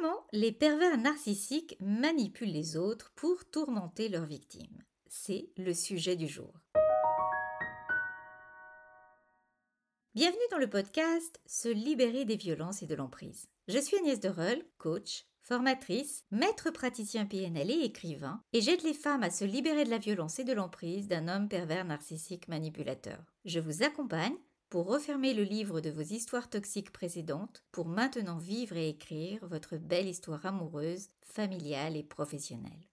Comment les pervers narcissiques manipulent les autres pour tourmenter leurs victimes? C'est le sujet du jour. Bienvenue dans le podcast Se libérer des violences et de l'emprise. Je suis Agnès Dereul, coach, formatrice, maître praticien PNL et écrivain, et j'aide les femmes à se libérer de la violence et de l'emprise d'un homme pervers narcissique manipulateur. Je vous accompagne pour refermer le livre de vos histoires toxiques précédentes, pour maintenant vivre et écrire votre belle histoire amoureuse, familiale et professionnelle.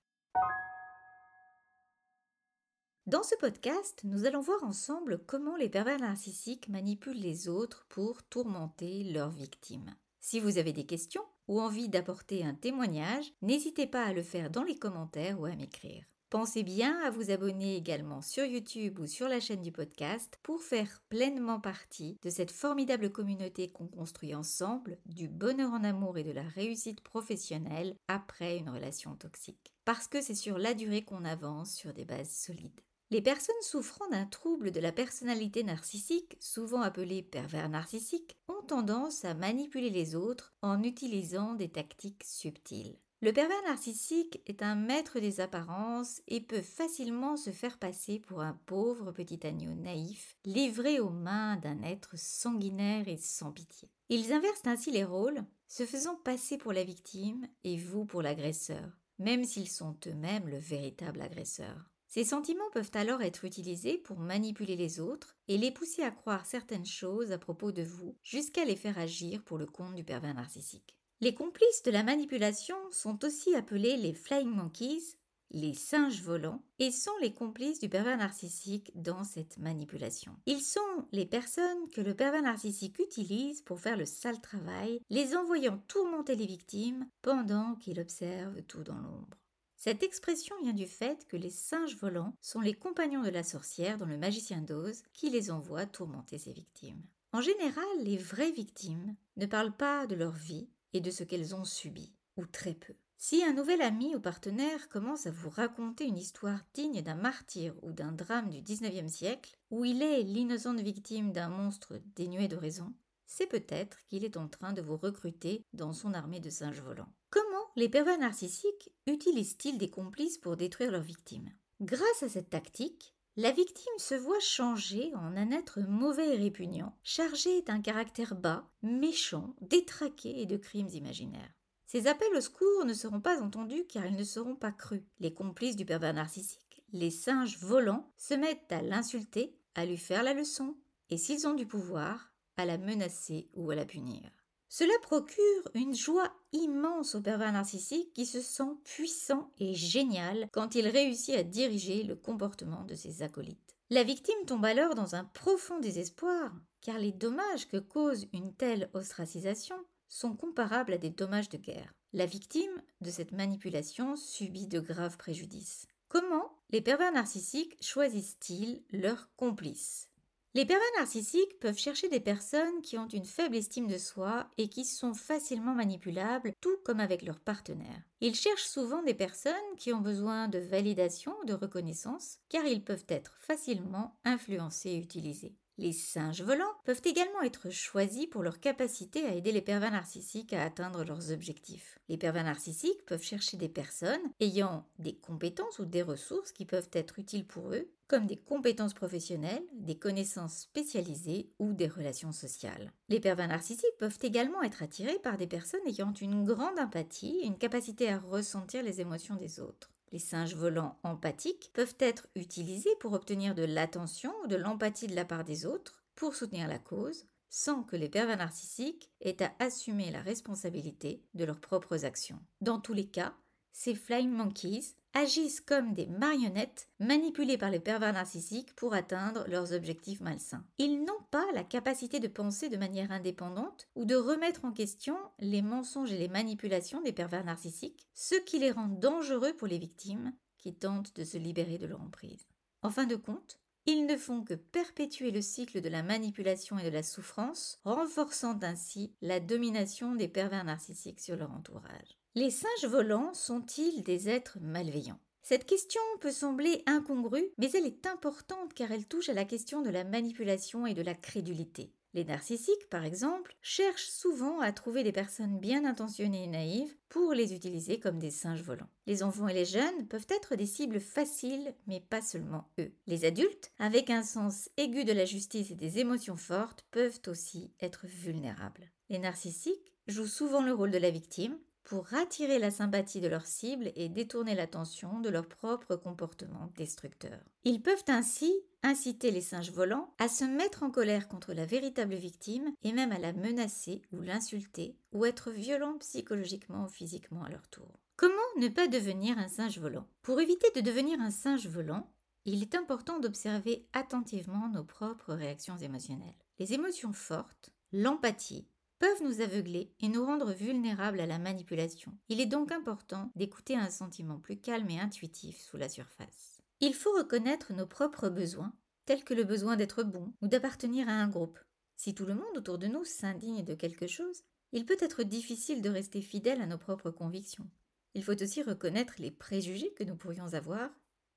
Dans ce podcast, nous allons voir ensemble comment les pervers narcissiques manipulent les autres pour tourmenter leurs victimes. Si vous avez des questions ou envie d'apporter un témoignage, n'hésitez pas à le faire dans les commentaires ou à m'écrire. Pensez bien à vous abonner également sur YouTube ou sur la chaîne du podcast pour faire pleinement partie de cette formidable communauté qu'on construit ensemble du bonheur en amour et de la réussite professionnelle après une relation toxique. Parce que c'est sur la durée qu'on avance sur des bases solides. Les personnes souffrant d'un trouble de la personnalité narcissique, souvent appelé pervers narcissique, ont tendance à manipuler les autres en utilisant des tactiques subtiles. Le pervers narcissique est un maître des apparences et peut facilement se faire passer pour un pauvre petit agneau naïf, livré aux mains d'un être sanguinaire et sans pitié. Ils inversent ainsi les rôles, se faisant passer pour la victime et vous pour l'agresseur, même s'ils sont eux-mêmes le véritable agresseur. Ces sentiments peuvent alors être utilisés pour manipuler les autres et les pousser à croire certaines choses à propos de vous jusqu'à les faire agir pour le compte du pervers narcissique. Les complices de la manipulation sont aussi appelés les flying monkeys, les singes volants, et sont les complices du pervers narcissique dans cette manipulation. Ils sont les personnes que le pervers narcissique utilise pour faire le sale travail, les envoyant tourmenter les victimes pendant qu'il observe tout dans l'ombre. Cette expression vient du fait que les singes volants sont les compagnons de la sorcière dans le magicien d'Oz qui les envoie tourmenter ses victimes. En général, les vraies victimes ne parlent pas de leur vie, et de ce qu'elles ont subi, ou très peu. Si un nouvel ami ou partenaire commence à vous raconter une histoire digne d'un martyr ou d'un drame du XIXe siècle, où il est l'innocente victime d'un monstre dénué de raison, c'est peut-être qu'il est en train de vous recruter dans son armée de singes volants. Comment les pervers narcissiques utilisent-ils des complices pour détruire leurs victimes? Grâce à cette tactique, la victime se voit changer en un être mauvais et répugnant, chargé d'un caractère bas, méchant, détraqué et de crimes imaginaires. Ces appels au secours ne seront pas entendus car ils ne seront pas crus. Les complices du pervers narcissique, les singes volants, se mettent à l'insulter, à lui faire la leçon, et s'ils ont du pouvoir, à la menacer ou à la punir. Cela procure une joie immense au pervers narcissique qui se sent puissant et génial quand il réussit à diriger le comportement de ses acolytes. La victime tombe alors dans un profond désespoir, car les dommages que cause une telle ostracisation sont comparables à des dommages de guerre. La victime de cette manipulation subit de graves préjudices. Comment les pervers narcissiques choisissent-ils leurs complices? Les pervers narcissiques peuvent chercher des personnes qui ont une faible estime de soi et qui sont facilement manipulables, tout comme avec leurs partenaires. Ils cherchent souvent des personnes qui ont besoin de validation ou de reconnaissance, car ils peuvent être facilement influencés et utilisés. Les singes volants peuvent également être choisis pour leur capacité à aider les pervers narcissiques à atteindre leurs objectifs. Les pervers narcissiques peuvent chercher des personnes ayant des compétences ou des ressources qui peuvent être utiles pour eux, comme des compétences professionnelles, des connaissances spécialisées ou des relations sociales. Les pervers narcissiques peuvent également être attirés par des personnes ayant une grande empathie et une capacité à ressentir les émotions des autres. Les singes volants empathiques peuvent être utilisés pour obtenir de l'attention ou de l'empathie de la part des autres, pour soutenir la cause, sans que les pervers narcissiques aient à assumer la responsabilité de leurs propres actions. Dans tous les cas, ces flying monkeys agissent comme des marionnettes manipulées par les pervers narcissiques pour atteindre leurs objectifs malsains. Ils n'ont pas la capacité de penser de manière indépendante ou de remettre en question les mensonges et les manipulations des pervers narcissiques, ce qui les rend dangereux pour les victimes qui tentent de se libérer de leur emprise. En fin de compte, ils ne font que perpétuer le cycle de la manipulation et de la souffrance, renforçant ainsi la domination des pervers narcissiques sur leur entourage. Les singes volants sont-ils des êtres malveillants? Cette question peut sembler incongrue, mais elle est importante car elle touche à la question de la manipulation et de la crédulité. Les narcissiques, par exemple, cherchent souvent à trouver des personnes bien intentionnées et naïves pour les utiliser comme des singes volants. Les enfants et les jeunes peuvent être des cibles faciles, mais pas seulement eux. Les adultes, avec un sens aigu de la justice et des émotions fortes, peuvent aussi être vulnérables. Les narcissiques jouent souvent le rôle de la victime, pour attirer la sympathie de leur cible et détourner l'attention de leur propre comportement destructeur. Ils peuvent ainsi inciter les singes volants à se mettre en colère contre la véritable victime et même à la menacer ou l'insulter ou être violents psychologiquement ou physiquement à leur tour. Comment ne pas devenir un singe volant? Pour éviter de devenir un singe volant, il est important d'observer attentivement nos propres réactions émotionnelles. Les émotions fortes, l'empathie, peuvent nous aveugler et nous rendre vulnérables à la manipulation. Il est donc important d'écouter un sentiment plus calme et intuitif sous la surface. Il faut reconnaître nos propres besoins, tels que le besoin d'être bon ou d'appartenir à un groupe. Si tout le monde autour de nous s'indigne de quelque chose, il peut être difficile de rester fidèle à nos propres convictions. Il faut aussi reconnaître les préjugés que nous pourrions avoir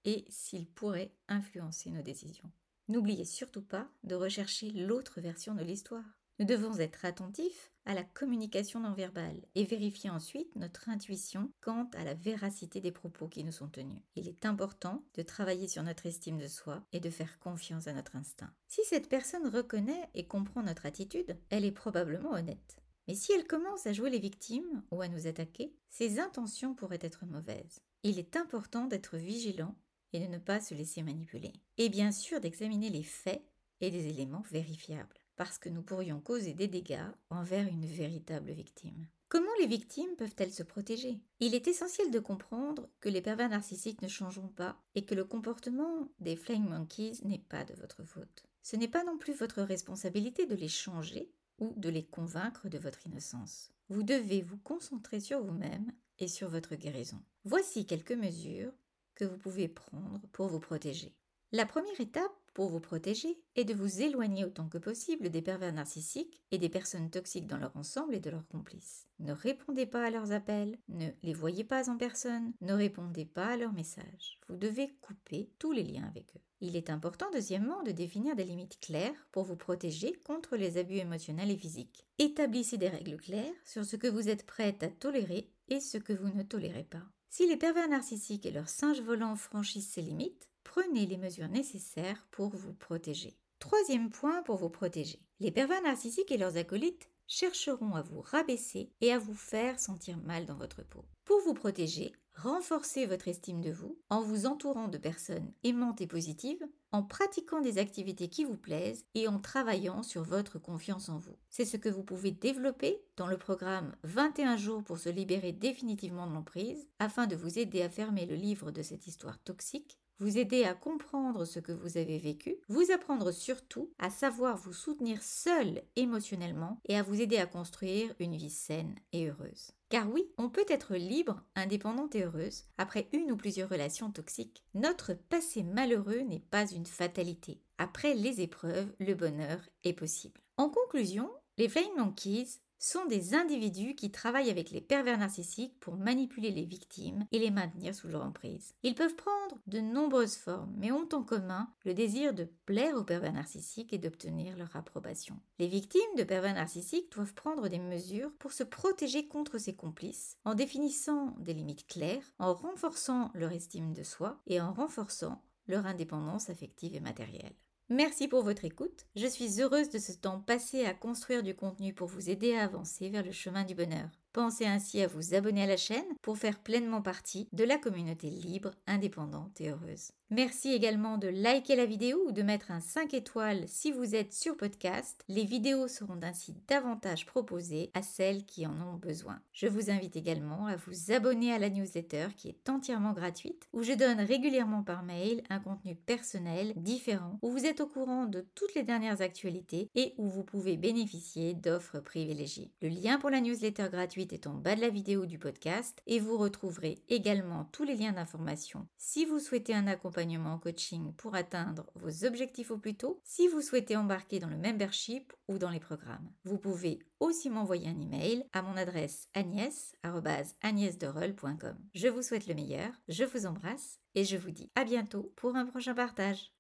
et s'ils pourraient influencer nos décisions. N'oubliez surtout pas de rechercher l'autre version de l'histoire. Nous devons être attentifs à la communication non verbale et vérifier ensuite notre intuition quant à la véracité des propos qui nous sont tenus. Il est important de travailler sur notre estime de soi et de faire confiance à notre instinct. Si cette personne reconnaît et comprend notre attitude, elle est probablement honnête. Mais si elle commence à jouer les victimes ou à nous attaquer, ses intentions pourraient être mauvaises. Il est important d'être vigilant et de ne pas se laisser manipuler. Et bien sûr d'examiner les faits et des éléments vérifiables parce que nous pourrions causer des dégâts envers une véritable victime. Comment les victimes peuvent-elles se protéger? Il est essentiel de comprendre que les pervers narcissiques ne changeront pas et que le comportement des Flying Monkeys n'est pas de votre faute. Ce n'est pas non plus votre responsabilité de les changer ou de les convaincre de votre innocence. Vous devez vous concentrer sur vous-même et sur votre guérison. Voici quelques mesures que vous pouvez prendre pour vous protéger. La première étape pour vous protéger est de vous éloigner autant que possible des pervers narcissiques et des personnes toxiques dans leur ensemble et de leurs complices. Ne répondez pas à leurs appels, ne les voyez pas en personne, ne répondez pas à leurs messages. Vous devez couper tous les liens avec eux. Il est important deuxièmement de définir des limites claires pour vous protéger contre les abus émotionnels et physiques. Établissez des règles claires sur ce que vous êtes prête à tolérer et ce que vous ne tolérez pas. Si les pervers narcissiques et leurs singes volants franchissent ces limites, prenez les mesures nécessaires pour vous protéger. Troisième point pour vous protéger. Les pervers narcissiques et leurs acolytes chercheront à vous rabaisser et à vous faire sentir mal dans votre peau. Pour vous protéger, renforcez votre estime de vous en vous entourant de personnes aimantes et positives, en pratiquant des activités qui vous plaisent et en travaillant sur votre confiance en vous. C'est ce que vous pouvez développer dans le programme 21 jours pour se libérer définitivement de l'emprise afin de vous aider à fermer le livre de cette histoire toxique vous aider à comprendre ce que vous avez vécu, vous apprendre surtout à savoir vous soutenir seul émotionnellement et à vous aider à construire une vie saine et heureuse. Car oui, on peut être libre, indépendante et heureuse après une ou plusieurs relations toxiques. Notre passé malheureux n'est pas une fatalité. Après les épreuves, le bonheur est possible. En conclusion, les Flying Monkeys sont des individus qui travaillent avec les pervers narcissiques pour manipuler les victimes et les maintenir sous leur emprise. Ils peuvent prendre de nombreuses formes, mais ont en commun le désir de plaire aux pervers narcissiques et d'obtenir leur approbation. Les victimes de pervers narcissiques doivent prendre des mesures pour se protéger contre ces complices, en définissant des limites claires, en renforçant leur estime de soi et en renforçant leur indépendance affective et matérielle. Merci pour votre écoute. Je suis heureuse de ce temps passé à construire du contenu pour vous aider à avancer vers le chemin du bonheur. Pensez ainsi à vous abonner à la chaîne pour faire pleinement partie de la communauté libre, indépendante et heureuse. Merci également de liker la vidéo ou de mettre un 5 étoiles si vous êtes sur podcast. Les vidéos seront ainsi davantage proposées à celles qui en ont besoin. Je vous invite également à vous abonner à la newsletter qui est entièrement gratuite où je donne régulièrement par mail un contenu personnel différent où vous êtes au courant de toutes les dernières actualités et où vous pouvez bénéficier d'offres privilégiées. Le lien pour la newsletter gratuite est en bas de la vidéo du podcast et vous retrouverez également tous les liens d'information si vous souhaitez un accompagnement en coaching pour atteindre vos objectifs au plus tôt si vous souhaitez embarquer dans le membership ou dans les programmes. Vous pouvez aussi m'envoyer un email à mon adresse agnès.agnèsderol.com. Je vous souhaite le meilleur, je vous embrasse et je vous dis à bientôt pour un prochain partage.